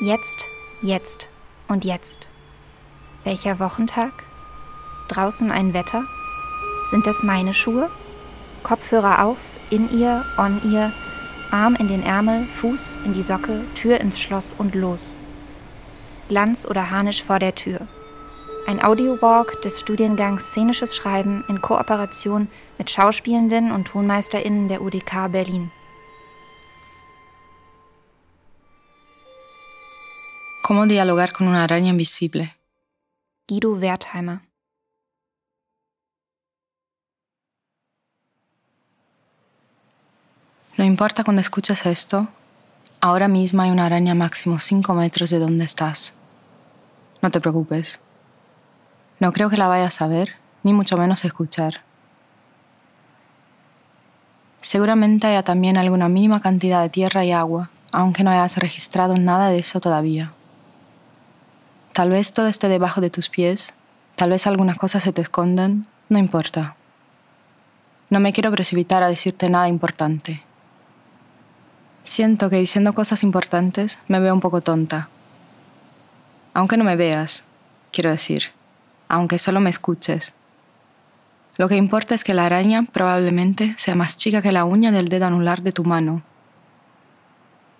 Jetzt, jetzt und jetzt. Welcher Wochentag? Draußen ein Wetter? Sind das meine Schuhe? Kopfhörer auf, in ihr, on ihr, Arm in den Ärmel, Fuß in die Socke, Tür ins Schloss und los. Glanz oder Harnisch vor der Tür. Ein Audiowalk des Studiengangs Szenisches Schreiben in Kooperation mit Schauspielenden und TonmeisterInnen der UDK Berlin. ¿Cómo dialogar con una araña invisible? Guido Wertheimer. No importa cuando escuches esto, ahora mismo hay una araña máximo 5 metros de donde estás. No te preocupes. No creo que la vayas a ver, ni mucho menos escuchar. Seguramente haya también alguna mínima cantidad de tierra y agua, aunque no hayas registrado nada de eso todavía. Tal vez todo esté debajo de tus pies, tal vez algunas cosas se te escondan, no importa. No me quiero precipitar a decirte nada importante. Siento que diciendo cosas importantes me veo un poco tonta. Aunque no me veas, quiero decir aunque solo me escuches. Lo que importa es que la araña probablemente sea más chica que la uña del dedo anular de tu mano.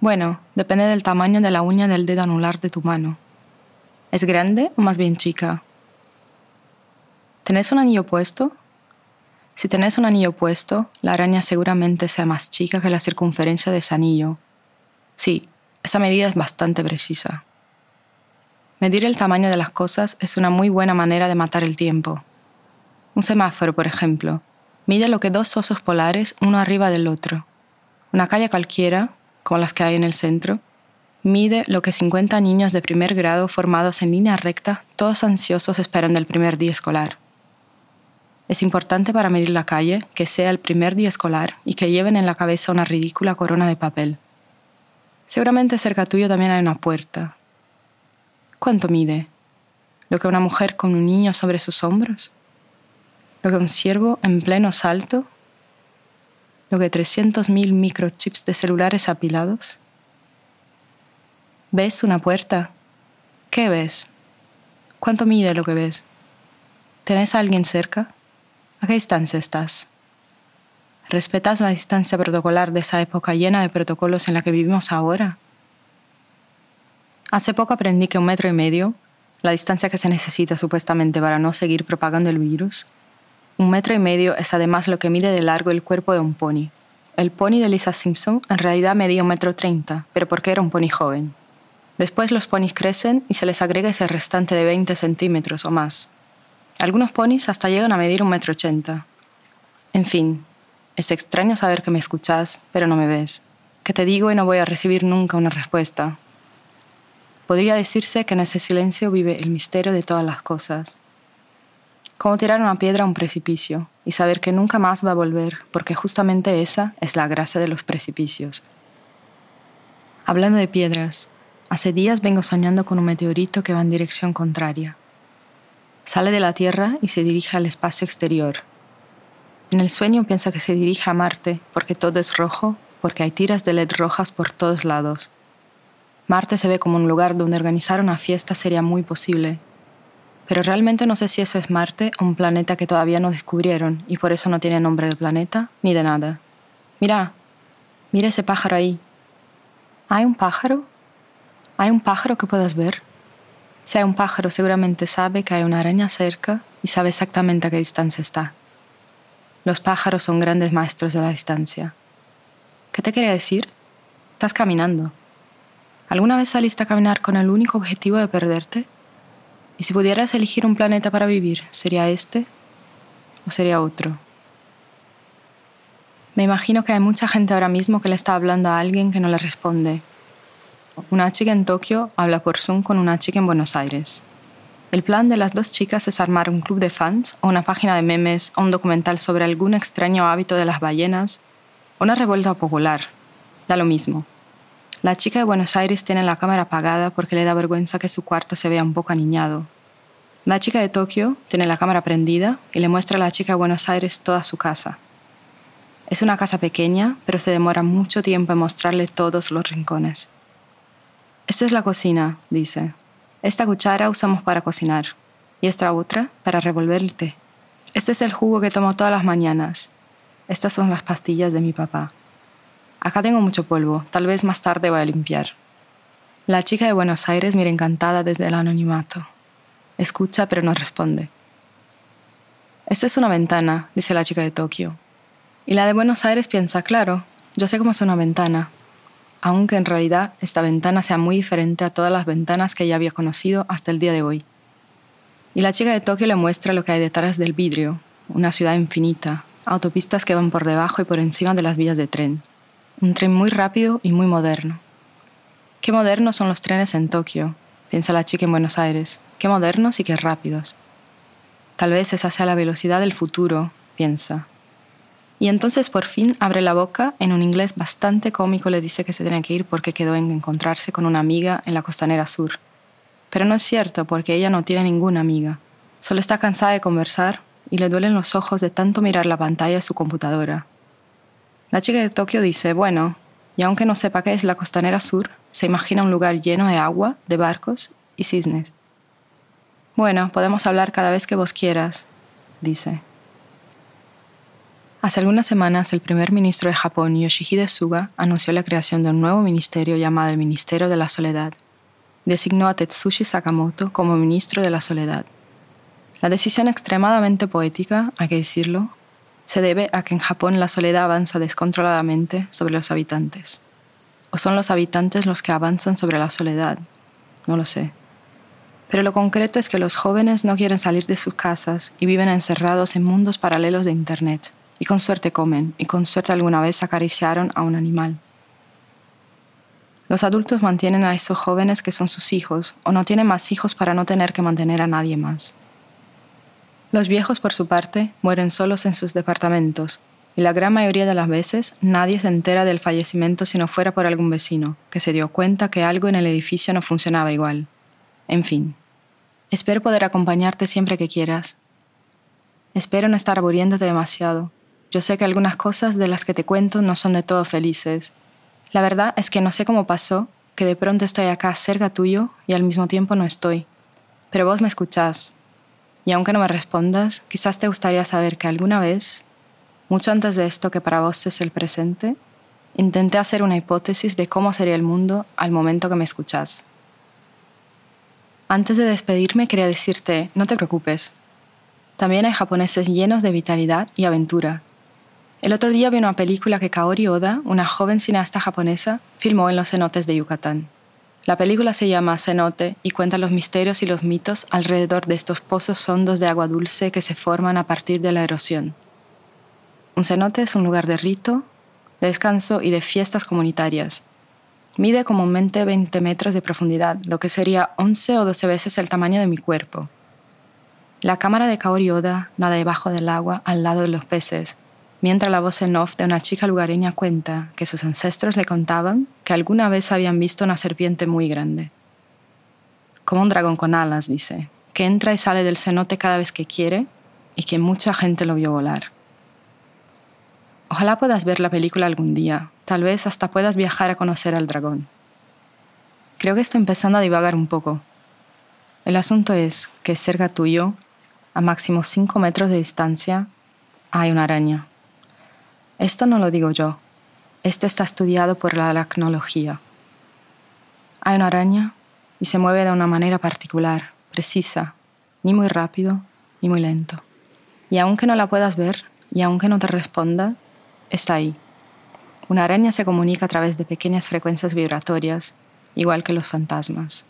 Bueno, depende del tamaño de la uña del dedo anular de tu mano. ¿Es grande o más bien chica? ¿Tenés un anillo puesto? Si tenés un anillo puesto, la araña seguramente sea más chica que la circunferencia de ese anillo. Sí, esa medida es bastante precisa. Medir el tamaño de las cosas es una muy buena manera de matar el tiempo. Un semáforo, por ejemplo, mide lo que dos osos polares uno arriba del otro. Una calle cualquiera, como las que hay en el centro, mide lo que 50 niños de primer grado formados en línea recta, todos ansiosos esperan del primer día escolar. Es importante para medir la calle que sea el primer día escolar y que lleven en la cabeza una ridícula corona de papel. Seguramente cerca tuyo también hay una puerta, ¿Cuánto mide? ¿Lo que una mujer con un niño sobre sus hombros? ¿Lo que un ciervo en pleno salto? ¿Lo que 300.000 microchips de celulares apilados? ¿Ves una puerta? ¿Qué ves? ¿Cuánto mide lo que ves? ¿Tenés a alguien cerca? ¿A qué distancia estás? ¿Respetas la distancia protocolar de esa época llena de protocolos en la que vivimos ahora? Hace poco aprendí que un metro y medio, la distancia que se necesita supuestamente para no seguir propagando el virus, un metro y medio es además lo que mide de largo el cuerpo de un pony. El pony de Lisa Simpson en realidad medía un metro treinta, pero porque era un pony joven. Después los ponis crecen y se les agrega ese restante de 20 centímetros o más. Algunos ponis hasta llegan a medir un metro ochenta. En fin, es extraño saber que me escuchas, pero no me ves, que te digo y no voy a recibir nunca una respuesta, Podría decirse que en ese silencio vive el misterio de todas las cosas. Como tirar una piedra a un precipicio y saber que nunca más va a volver, porque justamente esa es la gracia de los precipicios. Hablando de piedras, hace días vengo soñando con un meteorito que va en dirección contraria. Sale de la Tierra y se dirige al espacio exterior. En el sueño piensa que se dirige a Marte porque todo es rojo, porque hay tiras de LED rojas por todos lados Marte se ve como un lugar donde organizar una fiesta sería muy posible. Pero realmente no sé si eso es Marte o un planeta que todavía no descubrieron y por eso no tiene nombre de planeta ni de nada. Mira, mira ese pájaro ahí. ¿Hay un pájaro? ¿Hay un pájaro que puedas ver? Si hay un pájaro seguramente sabe que hay una araña cerca y sabe exactamente a qué distancia está. Los pájaros son grandes maestros de la distancia. ¿Qué te quería decir? Estás caminando. ¿Alguna vez saliste a caminar con el único objetivo de perderte? ¿Y si pudieras elegir un planeta para vivir, sería este o sería otro? Me imagino que hay mucha gente ahora mismo que le está hablando a alguien que no le responde. Una chica en Tokio habla por Zoom con una chica en Buenos Aires. El plan de las dos chicas es armar un club de fans o una página de memes o un documental sobre algún extraño hábito de las ballenas o una revuelta popular. Da lo mismo. La chica de Buenos Aires tiene la cámara apagada porque le da vergüenza que su cuarto se vea un poco aniñado. La chica de Tokio tiene la cámara prendida y le muestra a la chica de Buenos Aires toda su casa. Es una casa pequeña, pero se demora mucho tiempo en mostrarle todos los rincones. Esta es la cocina, dice. Esta cuchara usamos para cocinar y esta otra para revolver el té. Este es el jugo que tomo todas las mañanas. Estas son las pastillas de mi papá. Acá tengo mucho polvo, tal vez más tarde voy a limpiar. La chica de Buenos Aires mira encantada desde el anonimato. Escucha pero no responde. Esta es una ventana, dice la chica de Tokio. Y la de Buenos Aires piensa, claro, yo sé cómo es una ventana, aunque en realidad esta ventana sea muy diferente a todas las ventanas que ella había conocido hasta el día de hoy. Y la chica de Tokio le muestra lo que hay detrás del vidrio, una ciudad infinita, autopistas que van por debajo y por encima de las vías de tren. Un tren muy rápido y muy moderno. Qué modernos son los trenes en Tokio, piensa la chica en Buenos Aires. Qué modernos y qué rápidos. Tal vez esa sea la velocidad del futuro, piensa. Y entonces por fin abre la boca, en un inglés bastante cómico le dice que se tiene que ir porque quedó en encontrarse con una amiga en la costanera sur. Pero no es cierto porque ella no tiene ninguna amiga. Solo está cansada de conversar y le duelen los ojos de tanto mirar la pantalla de su computadora. La chica de Tokio dice, bueno, y aunque no sepa qué es la costanera sur, se imagina un lugar lleno de agua, de barcos y cisnes. Bueno, podemos hablar cada vez que vos quieras, dice. Hace algunas semanas, el primer ministro de Japón, Yoshihide Suga, anunció la creación de un nuevo ministerio llamado el Ministerio de la Soledad designó a Tetsushi Sakamoto como ministro de la Soledad. La decisión extremadamente poética, hay que decirlo, se debe a que en Japón la soledad avanza descontroladamente sobre los habitantes. ¿O son los habitantes los que avanzan sobre la soledad? No lo sé. Pero lo concreto es que los jóvenes no quieren salir de sus casas y viven encerrados en mundos paralelos de Internet, y con suerte comen, y con suerte alguna vez acariciaron a un animal. Los adultos mantienen a esos jóvenes que son sus hijos o no tienen más hijos para no tener que mantener a nadie más. Los viejos, por su parte, mueren solos en sus departamentos y la gran mayoría de las veces nadie se entera del fallecimiento si no fuera por algún vecino, que se dio cuenta que algo en el edificio no funcionaba igual. En fin, espero poder acompañarte siempre que quieras. Espero no estar aburriéndote demasiado. Yo sé que algunas cosas de las que te cuento no son de todo felices la verdad es que no sé cómo pasó, que de pronto estoy acá cerca tuyo y al mismo tiempo no estoy. Pero vos me escuchás. Y aunque no me respondas, quizás te gustaría saber que alguna vez, mucho antes de esto que para vos es el presente, intenté hacer una hipótesis de cómo sería el mundo al momento que me escuchás. Antes de despedirme quería decirte, no te preocupes. También hay japoneses llenos de vitalidad y aventura el otro día vi una película que Kaori Oda, una joven cineasta japonesa, filmó en los cenotes de Yucatán. La película se llama Cenote y cuenta los misterios y los mitos alrededor de estos pozos hondos de agua dulce que se forman a partir de la erosión. Un cenote es un lugar de rito, de descanso y de fiestas comunitarias. Mide comúnmente 20 metros de profundidad, lo que sería 11 o 12 veces el tamaño de mi cuerpo. La cámara de Kaori Oda nada debajo del agua al lado de los peces, mientras la voz en off de una chica lugareña cuenta que sus ancestros le contaban que alguna vez habían visto una serpiente muy grande. Como un dragón con alas, dice, que entra y sale del cenote cada vez que quiere y que mucha gente lo vio volar. Ojalá puedas ver la película algún día, tal vez hasta puedas viajar a conocer al dragón. Creo que estoy empezando a divagar un poco. El asunto es que cerca tuyo, a máximo 5 metros de distancia, hay una araña. Esto no lo digo yo. Esto está estudiado por la aracnología. Hay una araña y se mueve de una manera particular, precisa, ni muy rápido ni muy lento. Y aunque no la puedas ver y aunque no te responda, está ahí. Una araña se comunica a través de pequeñas frecuencias vibratorias, igual que los fantasmas.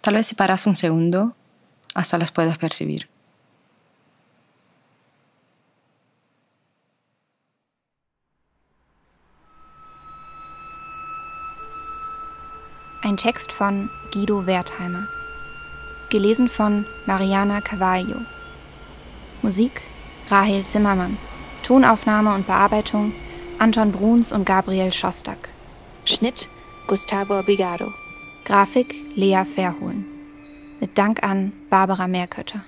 Tal vez si paras un segundo, hasta las puedas percibir. Ein Text von Guido Wertheimer. Gelesen von Mariana Cavallo. Musik Rahel Zimmermann. Tonaufnahme und Bearbeitung Anton Bruns und Gabriel Schostak. Schnitt Gustavo Brigado. Grafik Lea Verhohlen. Mit Dank an Barbara Meerkötter.